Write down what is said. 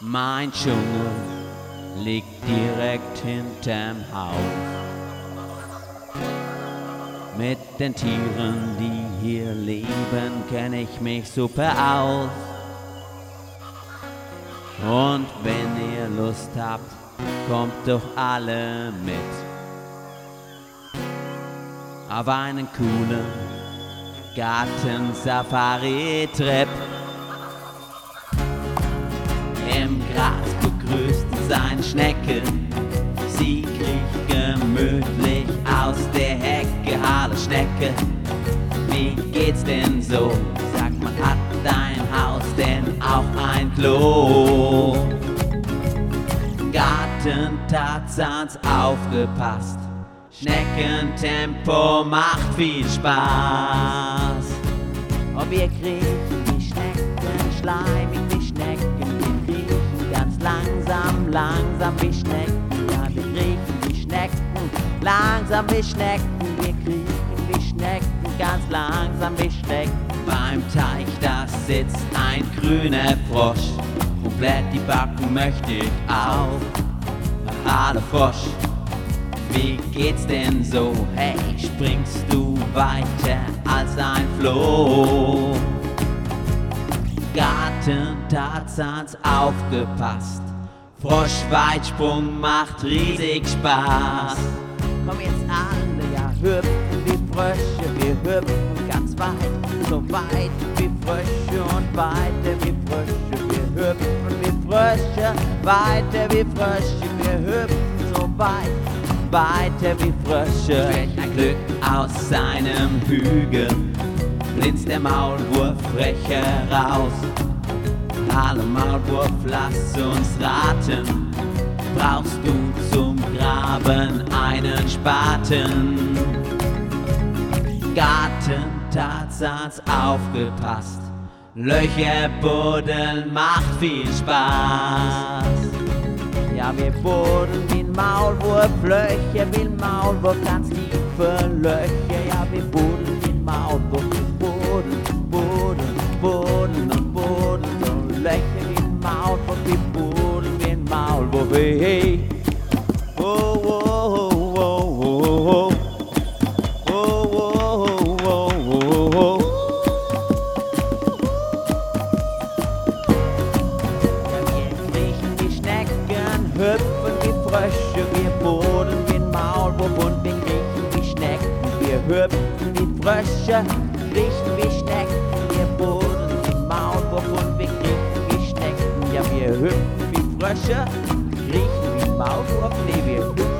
Mein Dschungel liegt direkt hinterm Haus. Mit den Tieren, die hier leben, kenne ich mich super aus. Und wenn ihr Lust habt, kommt doch alle mit. Auf einen coolen Garten-Safari-Trip. Sein Schnecken. Sie kriecht gemütlich aus der Hecke. Hallo Schnecke, wie geht's denn so? Sag mal, hat dein Haus denn auch ein Klo? Garten Tarzans aufgepasst. Schneckentempo macht viel Spaß. Und wir kriechen wie Schnecken, schleimig langsam, wie Schnecken. Ja, wir kriechen wie Schnecken, langsam wie Schnecken. Wir kriechen wie Schnecken, ganz langsam wie Schnecken. Beim Teich, da sitzt ein grüner Frosch. Blätt die Backen möchte ich auch. Hallo Frosch. Wie geht's denn so? Hey, springst du weiter als ein Floh? Garten Tarzans aufgepasst. Froschweitsprung macht riesig Spaß. Komm jetzt alle, ja, hüpfen wie Frösche, wir hüpfen ganz weit, so weit wie Frösche und weiter wie Frösche. Wir hüpfen wie Frösche, weiter wie Frösche, wir hüpfen so weit weiter wie Frösche. Welch ein Glück aus seinem Hügel blitzt der Maulwurf frech heraus. Hallo Maulwurf, lass uns raten. Brauchst du zum Graben einen Spaten? Garten Tarzans aufgepasst. Löcher buddeln macht viel Spaß. Ja, wir buddeln ein Maulwurf, Löcher ein Maulwurf, ganz tiefe Löcher. Oh, oh, oh, oh, oh, oh. Oh, oh, oh, oh, oh, oh. Ja, wir kriechen wie Schnecken, hüpfen wie Frösche, wir boden ein Maulwurf und wir kriechen wie Schnecken. Wir hüpfen wie Frösche, kriechen wie Schnecken, wir boden ein Maulwurf und wir kriechen wie Schnecken. Ja, wir hüpfen wie Frösche, kriechen wie ein Maulwurf,